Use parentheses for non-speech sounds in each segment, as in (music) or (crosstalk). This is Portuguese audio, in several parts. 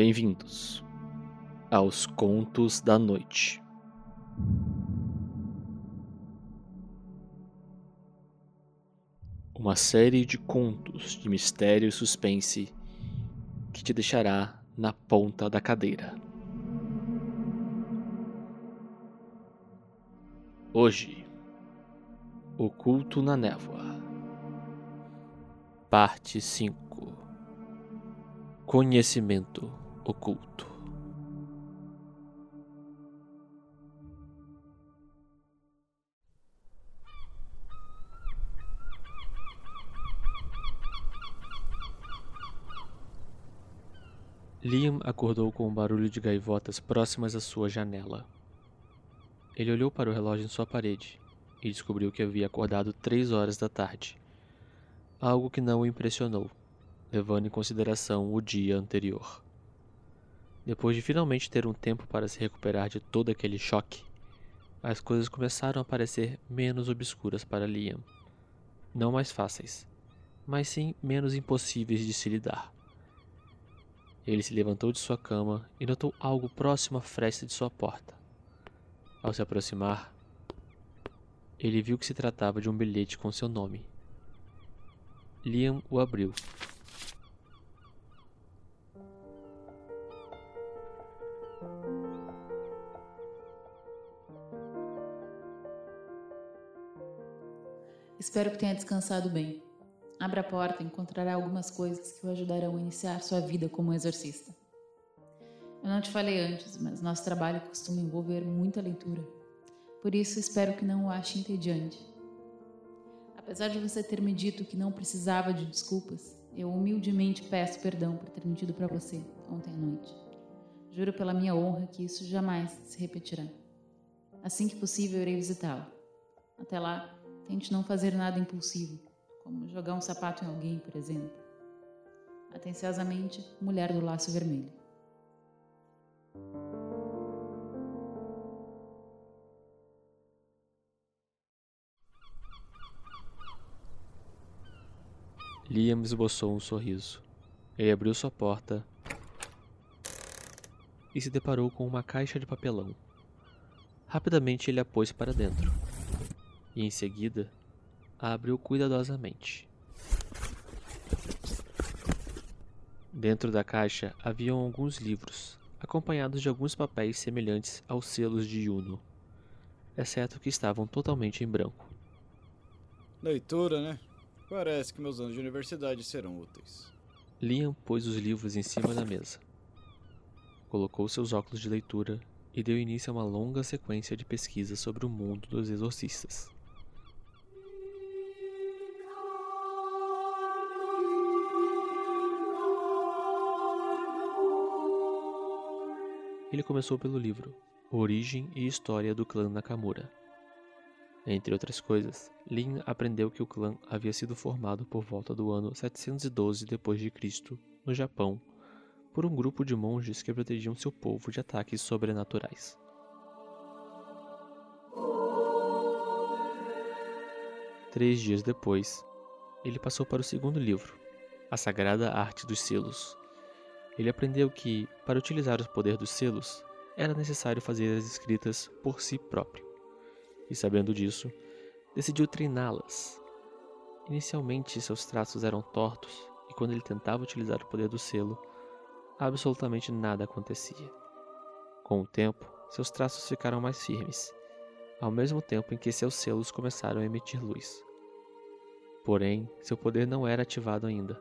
Bem-vindos aos Contos da Noite. Uma série de contos de mistério e suspense que te deixará na ponta da cadeira. Hoje, Oculto na Névoa, Parte 5 Conhecimento Oculto. Liam acordou com um barulho de gaivotas próximas à sua janela. Ele olhou para o relógio em sua parede e descobriu que havia acordado três horas da tarde, algo que não o impressionou, levando em consideração o dia anterior. Depois de finalmente ter um tempo para se recuperar de todo aquele choque, as coisas começaram a parecer menos obscuras para Liam. Não mais fáceis, mas sim menos impossíveis de se lidar. Ele se levantou de sua cama e notou algo próximo à fresta de sua porta. Ao se aproximar, ele viu que se tratava de um bilhete com seu nome. Liam o abriu. Espero que tenha descansado bem. Abra a porta e encontrará algumas coisas que o ajudarão a iniciar sua vida como exorcista. Eu não te falei antes, mas nosso trabalho costuma envolver muita leitura. Por isso, espero que não o ache entediante. Apesar de você ter me dito que não precisava de desculpas, eu humildemente peço perdão por ter mentido para você ontem à noite. Juro pela minha honra que isso jamais se repetirá. Assim que possível, irei visitá-lo. Até lá, tente não fazer nada impulsivo como jogar um sapato em alguém, por exemplo. Atenciosamente, mulher do laço vermelho. Liam esboçou um sorriso. Ele abriu sua porta e se deparou com uma caixa de papelão. Rapidamente ele a pôs para dentro. E em seguida abriu cuidadosamente. Dentro da caixa haviam alguns livros, acompanhados de alguns papéis semelhantes aos selos de Juno, exceto que estavam totalmente em branco. Leitura, né? Parece que meus anos de universidade serão úteis. Liam pôs os livros em cima da mesa. Colocou seus óculos de leitura e deu início a uma longa sequência de pesquisas sobre o mundo dos exorcistas. Ele começou pelo livro Origem e História do Clã Nakamura. Entre outras coisas, Lin aprendeu que o clã havia sido formado por volta do ano 712 d.C., no Japão, por um grupo de monges que protegiam seu povo de ataques sobrenaturais. Três dias depois, ele passou para o segundo livro, A Sagrada Arte dos Selos, ele aprendeu que, para utilizar o poder dos selos, era necessário fazer as escritas por si próprio. E sabendo disso, decidiu treiná-las. Inicialmente, seus traços eram tortos, e quando ele tentava utilizar o poder do selo, absolutamente nada acontecia. Com o tempo, seus traços ficaram mais firmes, ao mesmo tempo em que seus selos começaram a emitir luz. Porém, seu poder não era ativado ainda.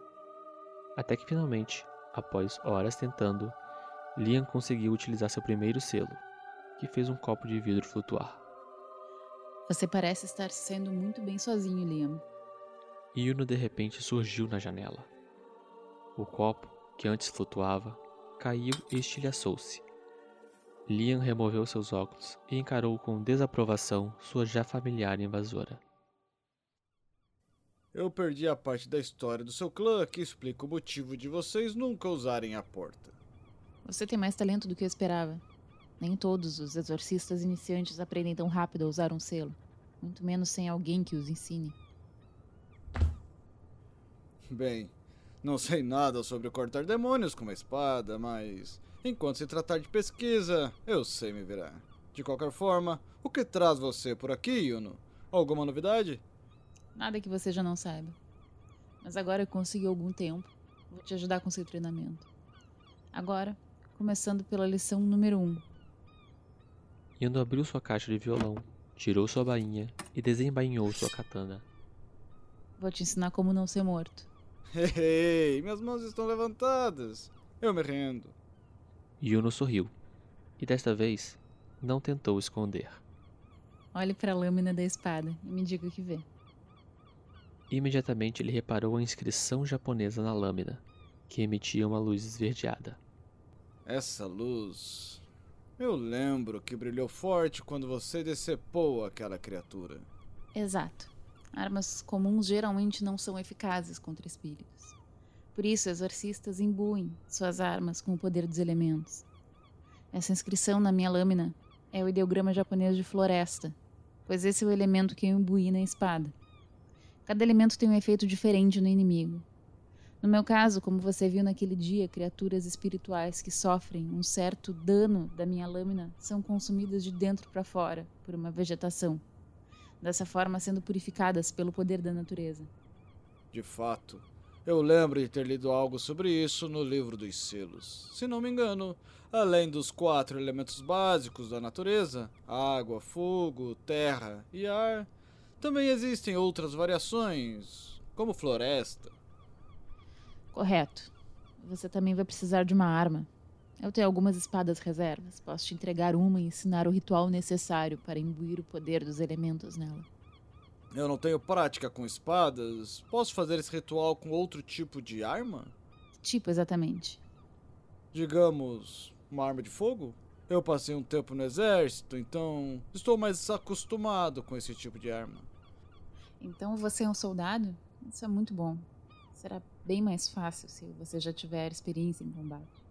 Até que finalmente Após horas tentando, Liam conseguiu utilizar seu primeiro selo, que fez um copo de vidro flutuar. Você parece estar sendo muito bem sozinho, Liam. Yuno de repente surgiu na janela. O copo, que antes flutuava, caiu e estilhaçou-se. Liam removeu seus óculos e encarou com desaprovação sua já familiar invasora. Eu perdi a parte da história do seu clã que explica o motivo de vocês nunca usarem a porta. Você tem mais talento do que eu esperava. Nem todos os exorcistas iniciantes aprendem tão rápido a usar um selo, muito menos sem alguém que os ensine. Bem, Não sei nada sobre cortar demônios com uma espada, mas enquanto se tratar de pesquisa, eu sei me virar. De qualquer forma, o que traz você por aqui, Yuno? Alguma novidade? Nada que você já não saiba. Mas agora eu consegui algum tempo. Vou te ajudar com seu treinamento. Agora, começando pela lição número 1. Um. Yuno abriu sua caixa de violão, tirou sua bainha e desembainhou sua katana. Vou te ensinar como não ser morto. Ei, minhas mãos estão levantadas. Eu me rendo. Yuno sorriu. E desta vez, não tentou esconder. Olhe para a lâmina da espada e me diga o que vê. Imediatamente ele reparou a inscrição japonesa na lâmina, que emitia uma luz esverdeada. Essa luz. Eu lembro que brilhou forte quando você decepou aquela criatura. Exato. Armas comuns geralmente não são eficazes contra espíritos. Por isso, exorcistas imbuem suas armas com o poder dos elementos. Essa inscrição na minha lâmina é o ideograma japonês de floresta, pois esse é o elemento que eu imbuí na espada. Cada elemento tem um efeito diferente no inimigo. No meu caso, como você viu naquele dia, criaturas espirituais que sofrem um certo dano da minha lâmina são consumidas de dentro para fora por uma vegetação dessa forma sendo purificadas pelo poder da natureza. De fato, eu lembro de ter lido algo sobre isso no livro dos selos. Se não me engano, além dos quatro elementos básicos da natureza água, fogo, terra e ar também existem outras variações, como floresta. Correto. Você também vai precisar de uma arma. Eu tenho algumas espadas reservas. Posso te entregar uma e ensinar o ritual necessário para imbuir o poder dos elementos nela. Eu não tenho prática com espadas. Posso fazer esse ritual com outro tipo de arma? Tipo, exatamente. Digamos, uma arma de fogo? Eu passei um tempo no exército, então estou mais acostumado com esse tipo de arma. Então você é um soldado? Isso é muito bom. Será bem mais fácil se você já tiver experiência em combate.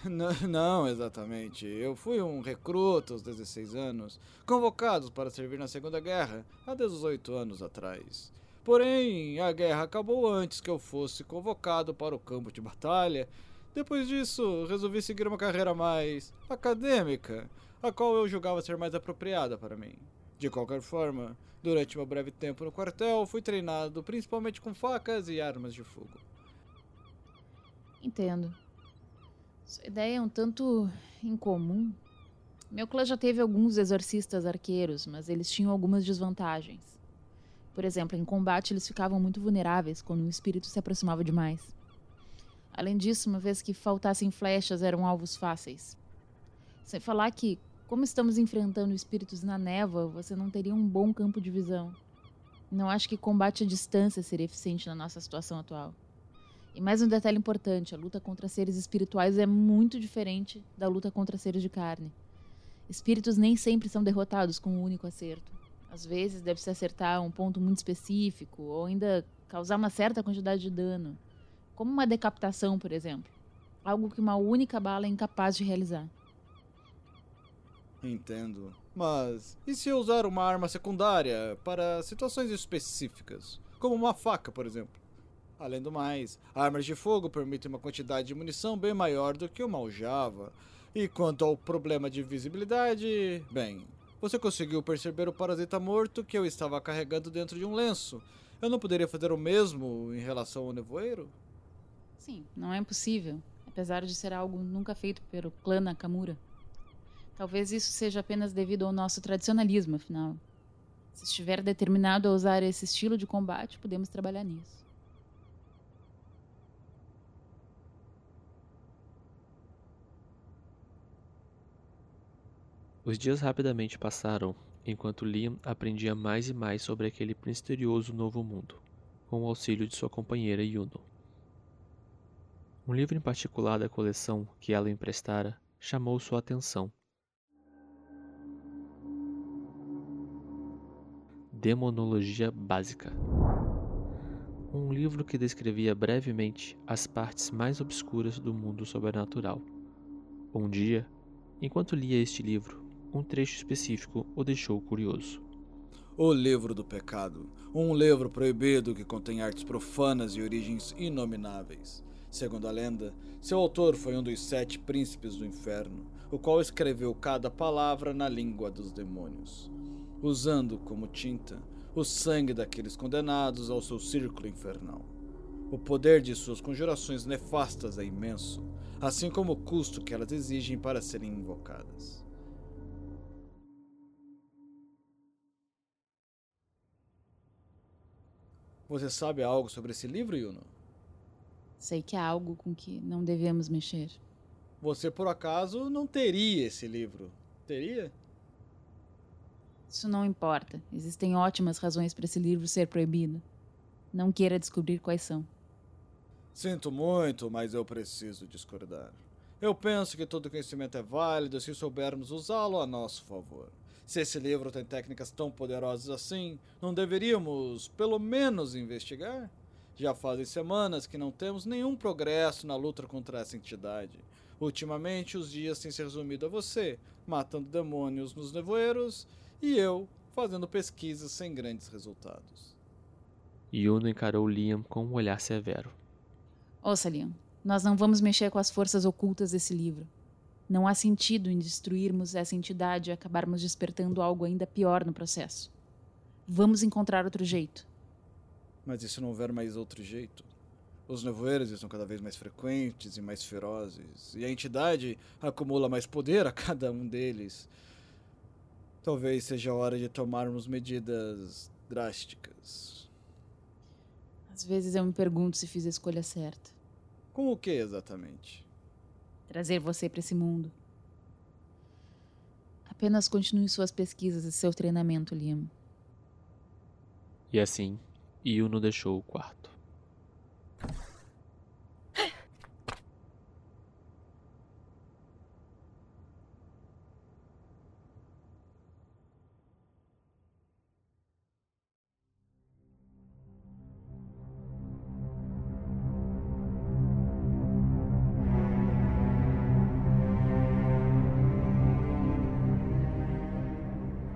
(laughs) Não, não, exatamente. Eu fui um recruta aos 16 anos, convocado para servir na Segunda Guerra há 18 anos atrás. Porém, a guerra acabou antes que eu fosse convocado para o campo de batalha. Depois disso, resolvi seguir uma carreira mais acadêmica, a qual eu julgava ser mais apropriada para mim. De qualquer forma, durante meu breve tempo no quartel, fui treinado principalmente com facas e armas de fogo. Entendo. Sua ideia é um tanto incomum. Meu clã já teve alguns exorcistas arqueiros, mas eles tinham algumas desvantagens. Por exemplo, em combate eles ficavam muito vulneráveis quando um espírito se aproximava demais. Além disso, uma vez que faltassem flechas, eram alvos fáceis. Sem falar que, como estamos enfrentando espíritos na névoa, você não teria um bom campo de visão. Não acho que combate à distância seria eficiente na nossa situação atual. E mais um detalhe importante: a luta contra seres espirituais é muito diferente da luta contra seres de carne. Espíritos nem sempre são derrotados com um único acerto. Às vezes deve-se acertar um ponto muito específico, ou ainda causar uma certa quantidade de dano, como uma decapitação, por exemplo. Algo que uma única bala é incapaz de realizar. Entendo. Mas e se eu usar uma arma secundária para situações específicas? Como uma faca, por exemplo? Além do mais, armas de fogo permitem uma quantidade de munição bem maior do que uma aljava. E quanto ao problema de visibilidade, bem, você conseguiu perceber o parasita morto que eu estava carregando dentro de um lenço. Eu não poderia fazer o mesmo em relação ao nevoeiro? Sim, não é impossível, apesar de ser algo nunca feito pelo clã Nakamura. Talvez isso seja apenas devido ao nosso tradicionalismo, afinal. Se estiver determinado a usar esse estilo de combate, podemos trabalhar nisso. Os dias rapidamente passaram, enquanto Liam aprendia mais e mais sobre aquele misterioso novo mundo, com o auxílio de sua companheira Yuno. Um livro em particular da coleção que ela emprestara chamou sua atenção. Demonologia Básica. Um livro que descrevia brevemente as partes mais obscuras do mundo sobrenatural. Um dia, enquanto lia este livro, um trecho específico o deixou curioso. O Livro do Pecado, um livro proibido que contém artes profanas e origens inomináveis. Segundo a lenda, seu autor foi um dos sete príncipes do inferno, o qual escreveu cada palavra na língua dos demônios, usando como tinta o sangue daqueles condenados ao seu círculo infernal. O poder de suas conjurações nefastas é imenso, assim como o custo que elas exigem para serem invocadas. Você sabe algo sobre esse livro, Yuno? Sei que há algo com que não devemos mexer. Você, por acaso, não teria esse livro? Teria? Isso não importa. Existem ótimas razões para esse livro ser proibido. Não queira descobrir quais são. Sinto muito, mas eu preciso discordar. Eu penso que todo conhecimento é válido se soubermos usá-lo a nosso favor. Se esse livro tem técnicas tão poderosas assim, não deveríamos, pelo menos, investigar? Já fazem semanas que não temos nenhum progresso na luta contra essa entidade. Ultimamente, os dias têm se resumido a você, matando demônios nos nevoeiros, e eu, fazendo pesquisas sem grandes resultados. Yuno encarou Liam com um olhar severo. Ouça, Liam, nós não vamos mexer com as forças ocultas desse livro. Não há sentido em destruirmos essa entidade e acabarmos despertando algo ainda pior no processo. Vamos encontrar outro jeito. Mas e se não houver mais outro jeito? Os nevoeiros estão cada vez mais frequentes e mais ferozes, e a entidade acumula mais poder a cada um deles. Talvez seja a hora de tomarmos medidas drásticas. Às vezes eu me pergunto se fiz a escolha certa. Com o que exatamente? trazer você para esse mundo. Apenas continue suas pesquisas e seu treinamento, Liam. E assim, Yuno deixou o quarto.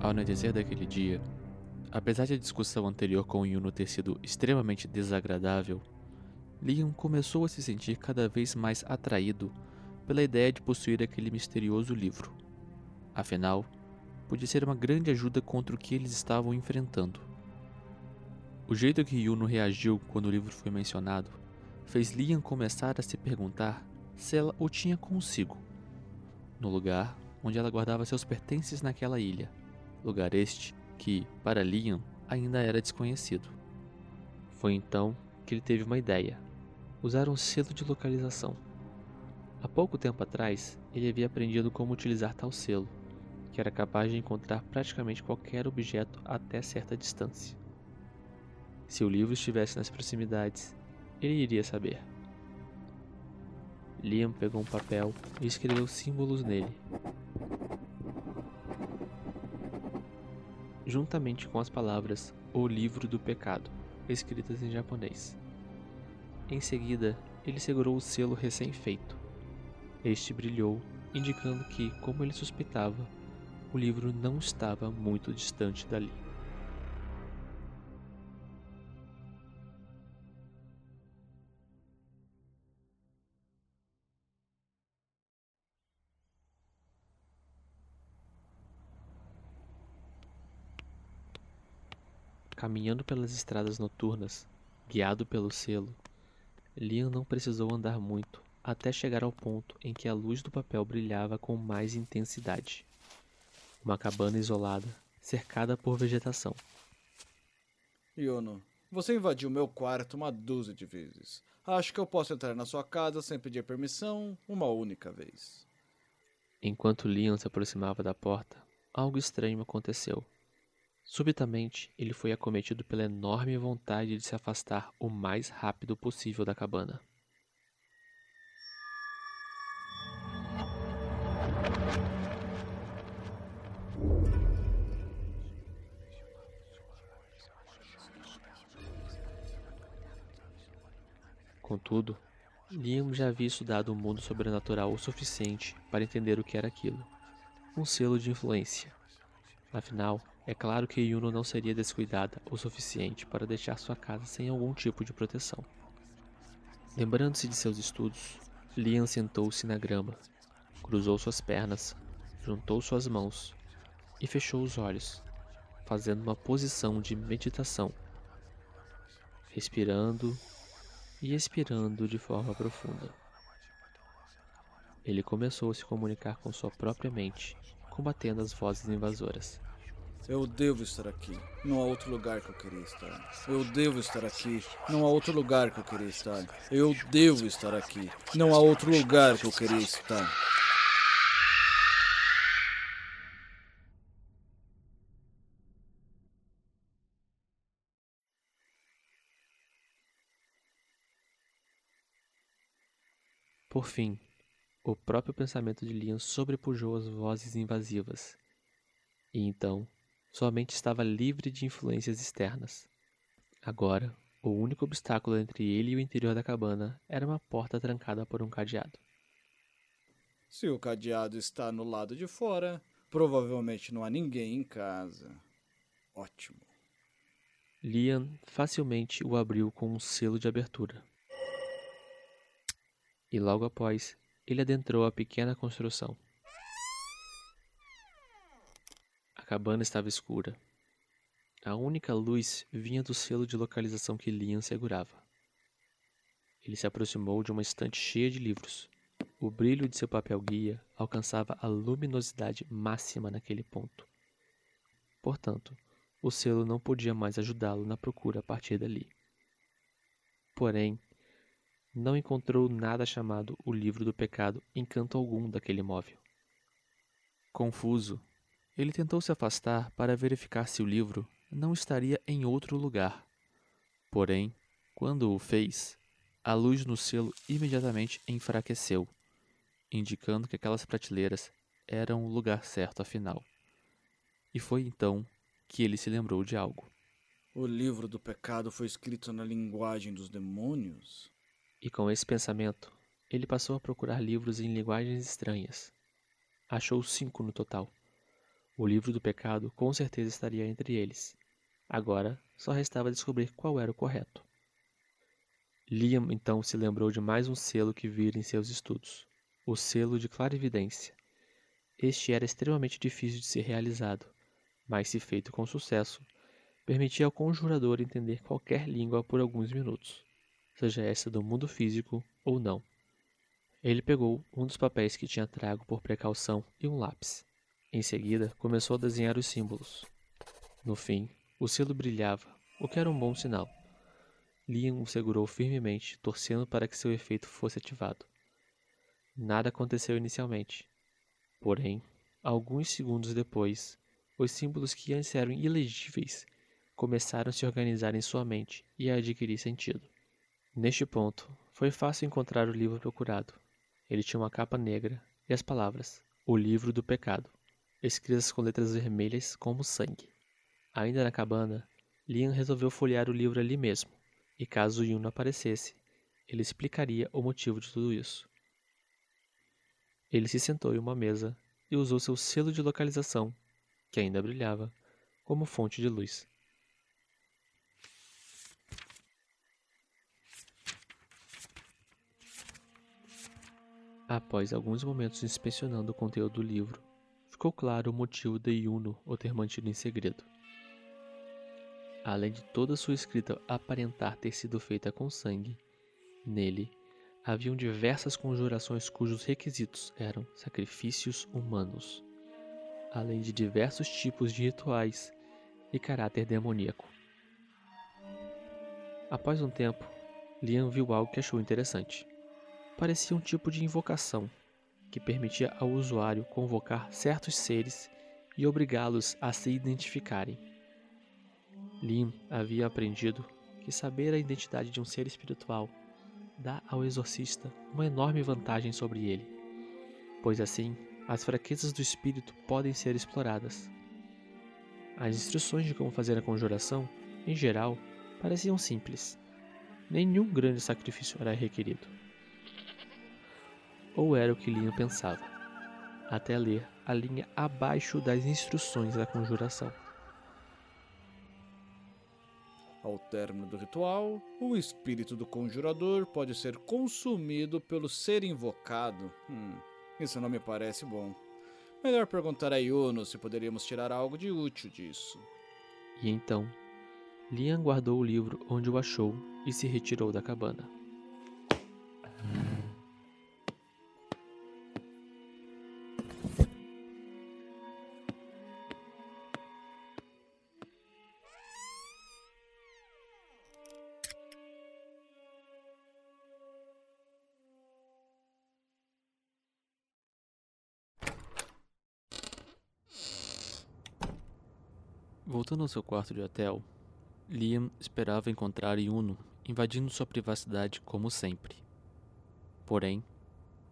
Ao anoitecer daquele dia, apesar de a discussão anterior com Yuno ter sido extremamente desagradável, Liam começou a se sentir cada vez mais atraído pela ideia de possuir aquele misterioso livro. Afinal, podia ser uma grande ajuda contra o que eles estavam enfrentando. O jeito que Yuno reagiu quando o livro foi mencionado fez Liam começar a se perguntar se ela o tinha consigo, no lugar onde ela guardava seus pertences naquela ilha lugar este que, para Liam, ainda era desconhecido. Foi então que ele teve uma ideia: usar um selo de localização. Há pouco tempo atrás, ele havia aprendido como utilizar tal selo, que era capaz de encontrar praticamente qualquer objeto até certa distância. Se o livro estivesse nas proximidades, ele iria saber. Liam pegou um papel e escreveu símbolos nele, juntamente com as palavras O Livro do Pecado, escritas em japonês. Em seguida, ele segurou o selo recém-feito. Este brilhou, indicando que, como ele suspeitava, o livro não estava muito distante dali. Caminhando pelas estradas noturnas, guiado pelo selo, Liam não precisou andar muito até chegar ao ponto em que a luz do papel brilhava com mais intensidade. Uma cabana isolada, cercada por vegetação. Yono, você invadiu meu quarto uma dúzia de vezes. Acho que eu posso entrar na sua casa sem pedir permissão uma única vez. Enquanto Liam se aproximava da porta, algo estranho aconteceu. Subitamente, ele foi acometido pela enorme vontade de se afastar o mais rápido possível da cabana. Contudo, Liam já havia estudado o mundo sobrenatural o suficiente para entender o que era aquilo um selo de influência. Afinal, É claro que Yuno não seria descuidada o suficiente para deixar sua casa sem algum tipo de proteção. Lembrando-se de seus estudos, Liam sentou-se na grama, cruzou suas pernas, juntou suas mãos e fechou os olhos, fazendo uma posição de meditação, respirando e expirando de forma profunda. Ele começou a se comunicar com sua própria mente, combatendo as vozes invasoras. Eu devo estar aqui. Não há outro lugar que eu queria estar. Eu devo estar aqui. Não há outro lugar que eu queria estar. Eu devo estar aqui. Não há outro lugar que eu queria estar. Por fim, o próprio pensamento de Liam sobrepujou as vozes invasivas. E então, sua mente estava livre de influências externas. Agora, o único obstáculo entre ele e o interior da cabana era uma porta trancada por um cadeado. Se o cadeado está no lado de fora, provavelmente não há ninguém em casa. Ótimo. Liam facilmente o abriu com um selo de abertura e logo após ele adentrou a pequena construção. A cabana estava escura. A única luz vinha do selo de localização que Liam segurava. Ele se aproximou de uma estante cheia de livros. O brilho de seu papel guia alcançava a luminosidade máxima naquele ponto. Portanto, o selo não podia mais ajudá-lo na procura a partir dali. Porém, não encontrou nada chamado o livro do pecado em canto algum daquele móvel. Confuso, ele tentou se afastar para verificar se o livro não estaria em outro lugar. Porém, quando o fez, a luz no selo imediatamente enfraqueceu, indicando que aquelas prateleiras eram o lugar certo afinal. E foi então que ele se lembrou de algo. O livro do pecado foi escrito na linguagem dos demônios? E com esse pensamento, ele passou a procurar livros em linguagens estranhas. Achou cinco no total. O livro do pecado com certeza estaria entre eles. Agora só restava descobrir qual era o correto. Liam então se lembrou de mais um selo que vira em seus estudos: o selo de clarividência. Este era extremamente difícil de ser realizado, mas, se feito com sucesso, permitia ao conjurador entender qualquer língua por alguns minutos seja essa do mundo físico ou não. Ele pegou um dos papéis que tinha trago por precaução e um lápis. Em seguida, começou a desenhar os símbolos. No fim, o selo brilhava, o que era um bom sinal. Liam o segurou firmemente, torcendo para que seu efeito fosse ativado. Nada aconteceu inicialmente. Porém, alguns segundos depois, os símbolos que antes eram ilegíveis começaram a se organizar em sua mente e a adquirir sentido. Neste ponto, foi fácil encontrar o livro procurado. Ele tinha uma capa negra e as palavras O Livro do Pecado, escritas com letras vermelhas como sangue. Ainda na cabana, Liam resolveu folhear o livro ali mesmo, e caso Yun não aparecesse, ele explicaria o motivo de tudo isso. Ele se sentou em uma mesa e usou seu selo de localização, que ainda brilhava, como fonte de luz. Após alguns momentos inspecionando o conteúdo do livro, ficou claro o motivo de Yuno o ter mantido em segredo. Além de toda sua escrita aparentar ter sido feita com sangue, nele haviam diversas conjurações cujos requisitos eram sacrifícios humanos, além de diversos tipos de rituais e caráter demoníaco. Após um tempo, Liam viu algo que achou interessante parecia um tipo de invocação que permitia ao usuário convocar certos seres e obrigá-los a se identificarem. Lim havia aprendido que saber a identidade de um ser espiritual dá ao exorcista uma enorme vantagem sobre ele, pois assim as fraquezas do espírito podem ser exploradas. As instruções de como fazer a conjuração, em geral, pareciam simples. Nenhum grande sacrifício era requerido ou era o que Liam pensava, até ler a linha abaixo das instruções da conjuração. Ao término do ritual, o espírito do conjurador pode ser consumido pelo ser invocado. Hum, isso não me parece bom. Melhor perguntar a Yuno se poderíamos tirar algo de útil disso. E então, Liam guardou o livro onde o achou e se retirou da cabana. Voltando ao seu quarto de hotel, Liam esperava encontrar Yuno invadindo sua privacidade como sempre. Porém,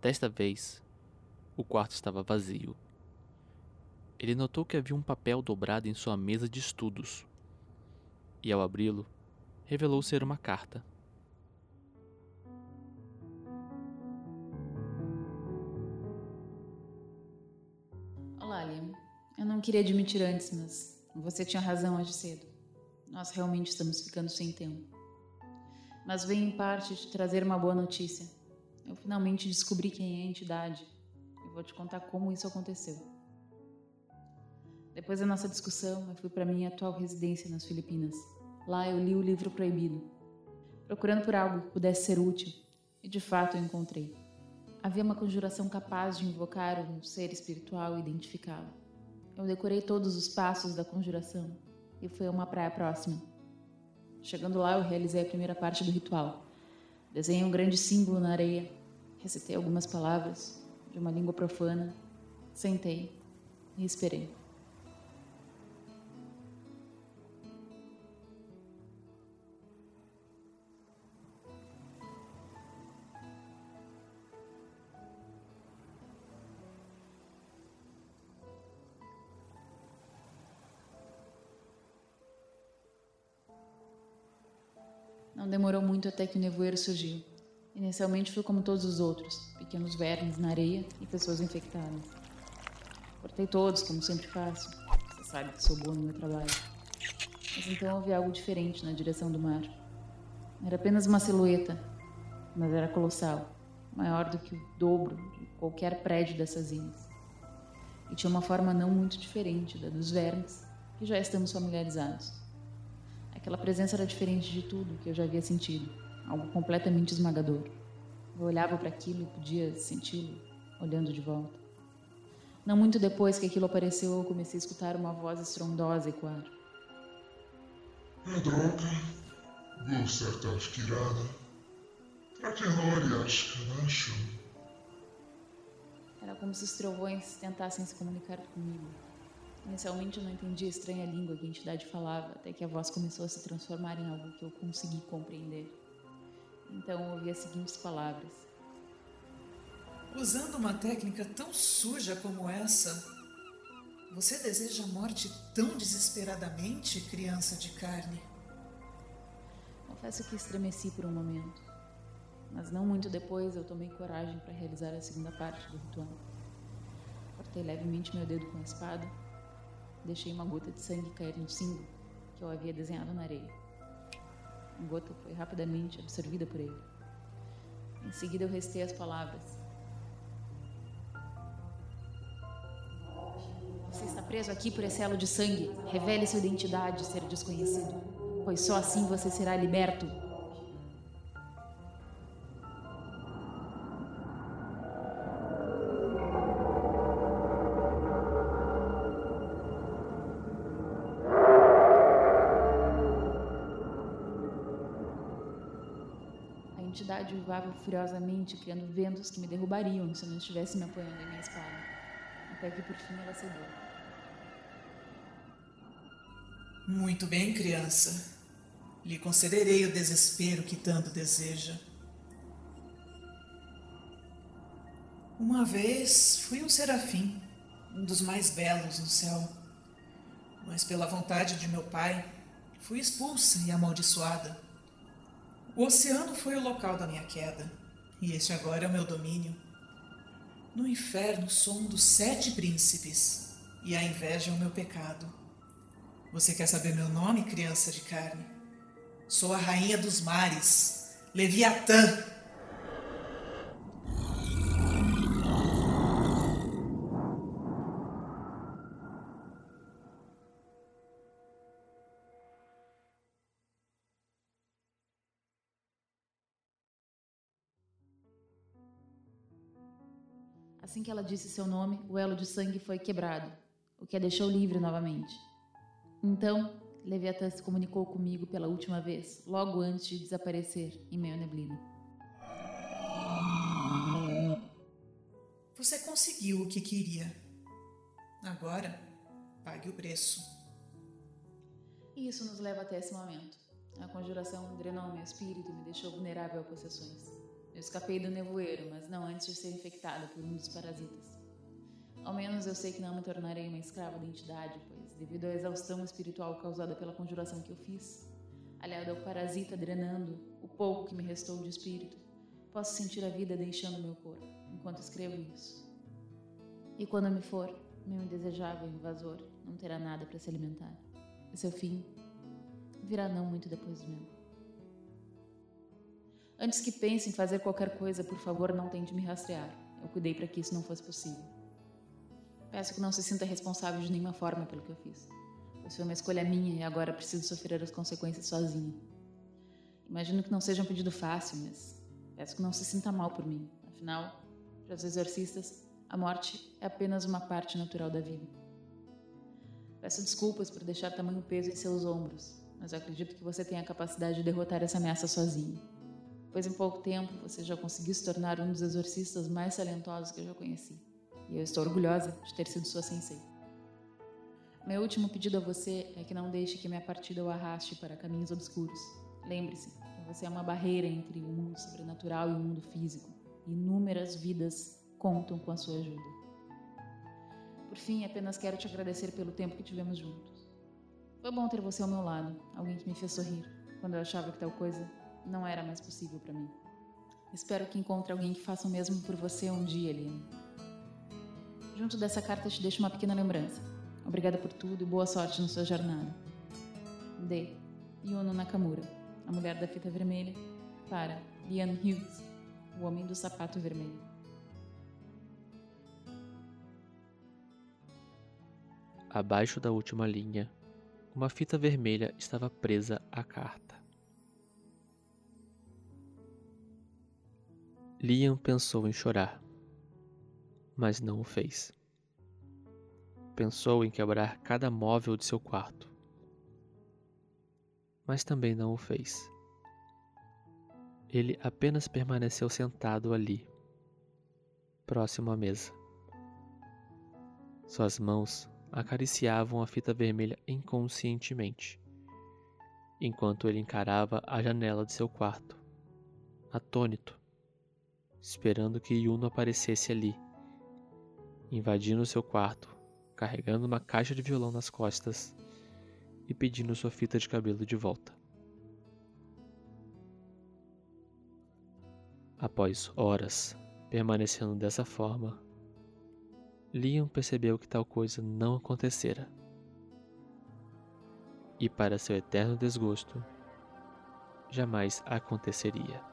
desta vez, o quarto estava vazio. Ele notou que havia um papel dobrado em sua mesa de estudos. E ao abri-lo, revelou ser uma carta. Olá, Liam. Eu não queria admitir antes, mas você tinha razão hoje cedo. Nós realmente estamos ficando sem tempo. Mas venho em parte te trazer uma boa notícia. Eu finalmente descobri quem é a entidade e vou te contar como isso aconteceu. Depois da nossa discussão, eu fui para minha atual residência nas Filipinas. Lá eu li o livro proibido, procurando por algo que pudesse ser útil, e de fato eu encontrei. Havia uma conjuração capaz de invocar um ser espiritual e identificá-lo. Eu decorei todos os passos da conjuração e fui a uma praia próxima. Chegando lá, eu realizei a primeira parte do ritual. Desenhei um grande símbolo na areia, recitei algumas palavras de uma língua profana, sentei e esperei. Muito até que o nevoeiro surgiu. Inicialmente foi como todos os outros, pequenos vermes na areia e pessoas infectadas. Cortei todos, como sempre faço. Você sabe que sou boa no meu trabalho. Mas então houve algo diferente na direção do mar. Era apenas uma silhueta, mas era colossal, maior do que o dobro de qualquer prédio dessas ilhas. E tinha uma forma não muito diferente da dos vermes, que já estamos familiarizados. Aquela presença era diferente de tudo que eu já havia sentido, algo completamente esmagador. Eu olhava para aquilo e podia senti-lo olhando de volta. Não muito depois que aquilo apareceu, eu comecei a escutar uma voz estrondosa ecoar. É droga. Você está. Traquenori, acho que acho. Era como se os trovões tentassem se comunicar comigo. Inicialmente eu não entendi a estranha língua que a entidade falava, até que a voz começou a se transformar em algo que eu consegui compreender. Então eu ouvi as seguintes palavras: Usando uma técnica tão suja como essa, você deseja a morte tão desesperadamente, criança de carne? Confesso que estremeci por um momento, mas não muito depois eu tomei coragem para realizar a segunda parte do ritual. Cortei levemente meu dedo com a espada deixei uma gota de sangue cair no símbolo que eu havia desenhado na areia. A gota foi rapidamente absorvida por ele. Em seguida, eu restei as palavras. Você está preso aqui por esse elo de sangue. Revele sua identidade, ser desconhecido, pois só assim você será liberto. Entidade uivava furiosamente, criando ventos que me derrubariam se eu não estivesse me apoiando em minha espada. Até que por fim ela cedeu. Muito bem, criança. Lhe concederei o desespero que tanto deseja. Uma vez fui um serafim, um dos mais belos no céu. Mas pela vontade de meu pai, fui expulsa e amaldiçoada. O oceano foi o local da minha queda, e este agora é o meu domínio. No inferno sou um dos sete príncipes, e a inveja é o meu pecado. Você quer saber meu nome, criança de carne? Sou a rainha dos mares, Leviatã. Assim que ela disse seu nome, o elo de sangue foi quebrado, o que a deixou livre novamente. Então, Leviatã se comunicou comigo pela última vez, logo antes de desaparecer em meio à neblina. Você conseguiu o que queria. Agora, pague o preço. E isso nos leva até esse momento. A conjuração drenou meu espírito e me deixou vulnerável a possessões. Eu escapei do nevoeiro, mas não antes de ser infectada por um dos parasitas. Ao menos eu sei que não me tornarei uma escrava da entidade, pois, devido à exaustão espiritual causada pela conjuração que eu fiz, aliado ao parasita drenando o pouco que me restou de espírito, posso sentir a vida deixando meu corpo enquanto escrevo isso. E quando me for, meu indesejável invasor não terá nada para se alimentar. E seu fim virá não muito depois do meu. Antes que pense em fazer qualquer coisa, por favor, não tente me rastrear. Eu cuidei para que isso não fosse possível. Peço que não se sinta responsável de nenhuma forma pelo que eu fiz. Pois foi uma escolha minha e agora preciso sofrer as consequências sozinha. Imagino que não seja um pedido fácil, mas peço que não se sinta mal por mim. Afinal, para os exorcistas, a morte é apenas uma parte natural da vida. Peço desculpas por deixar tamanho peso em seus ombros, mas eu acredito que você tem a capacidade de derrotar essa ameaça sozinho pois em pouco tempo você já conseguiu se tornar um dos exorcistas mais talentosos que eu já conheci. E eu estou orgulhosa de ter sido sua sensei. Meu último pedido a você é que não deixe que minha partida o arraste para caminhos obscuros. Lembre-se você é uma barreira entre o mundo sobrenatural e o mundo físico. Inúmeras vidas contam com a sua ajuda. Por fim, apenas quero te agradecer pelo tempo que tivemos juntos. Foi bom ter você ao meu lado, alguém que me fez sorrir quando eu achava que tal coisa não era mais possível para mim. Espero que encontre alguém que faça o mesmo por você um dia, Eliane. Junto dessa carta te deixo uma pequena lembrança. Obrigada por tudo e boa sorte na sua jornada. D. Yuno Nakamura, a mulher da fita vermelha, para Ian Hughes, o homem do sapato vermelho. Abaixo da última linha, uma fita vermelha estava presa à carta. Liam pensou em chorar, mas não o fez. Pensou em quebrar cada móvel de seu quarto, mas também não o fez. Ele apenas permaneceu sentado ali, próximo à mesa. Suas mãos acariciavam a fita vermelha inconscientemente, enquanto ele encarava a janela de seu quarto, atônito esperando que Yuno aparecesse ali, invadindo seu quarto, carregando uma caixa de violão nas costas e pedindo sua fita de cabelo de volta. Após horas permanecendo dessa forma, Liam percebeu que tal coisa não acontecera. E, para seu eterno desgosto, jamais aconteceria.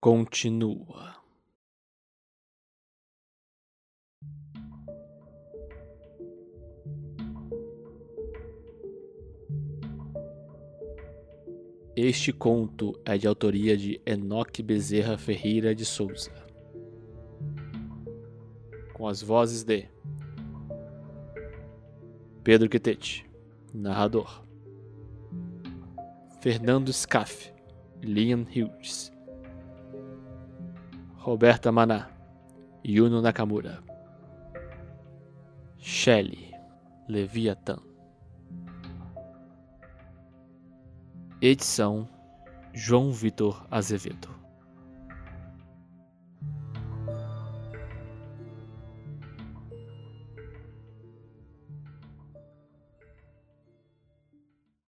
Continua. Este conto é de autoria de Enoque Bezerra Ferreira de Souza. Com as vozes de Pedro Quetete, narrador. Fernando Scaff, Liam Hughes. Roberta Maná, Yuno Nakamura. Shelley, Leviathan. Edição João Vitor Azevedo.